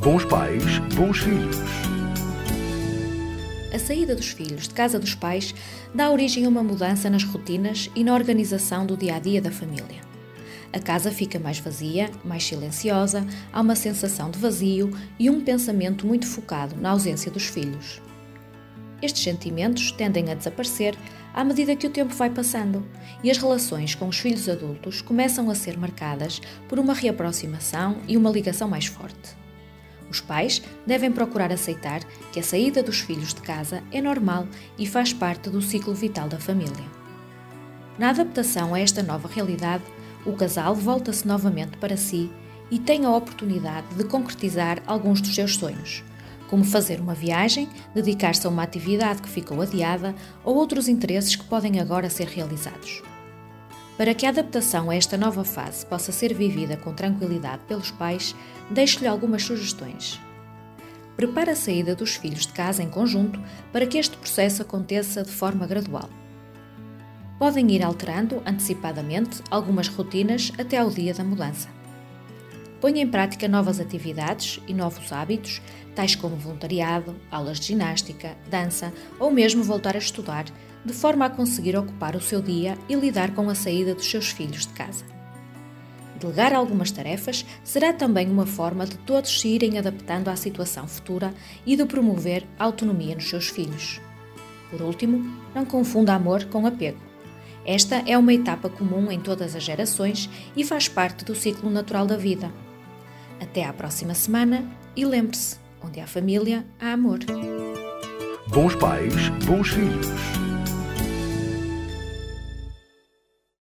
Bons pais, bons filhos. A saída dos filhos de casa dos pais dá origem a uma mudança nas rotinas e na organização do dia a dia da família. A casa fica mais vazia, mais silenciosa, há uma sensação de vazio e um pensamento muito focado na ausência dos filhos. Estes sentimentos tendem a desaparecer à medida que o tempo vai passando e as relações com os filhos adultos começam a ser marcadas por uma reaproximação e uma ligação mais forte. Os pais devem procurar aceitar que a saída dos filhos de casa é normal e faz parte do ciclo vital da família. Na adaptação a esta nova realidade, o casal volta-se novamente para si e tem a oportunidade de concretizar alguns dos seus sonhos como fazer uma viagem, dedicar-se a uma atividade que ficou adiada ou outros interesses que podem agora ser realizados. Para que a adaptação a esta nova fase possa ser vivida com tranquilidade pelos pais, deixo-lhe algumas sugestões. Prepare a saída dos filhos de casa em conjunto para que este processo aconteça de forma gradual. Podem ir alterando antecipadamente algumas rotinas até ao dia da mudança. Ponha em prática novas atividades e novos hábitos, tais como voluntariado, aulas de ginástica, dança ou mesmo voltar a estudar, de forma a conseguir ocupar o seu dia e lidar com a saída dos seus filhos de casa. Delegar algumas tarefas será também uma forma de todos se irem adaptando à situação futura e de promover autonomia nos seus filhos. Por último, não confunda amor com apego. Esta é uma etapa comum em todas as gerações e faz parte do ciclo natural da vida. Até à próxima semana e lembre-se: onde há família, há amor. Bons pais, bons filhos.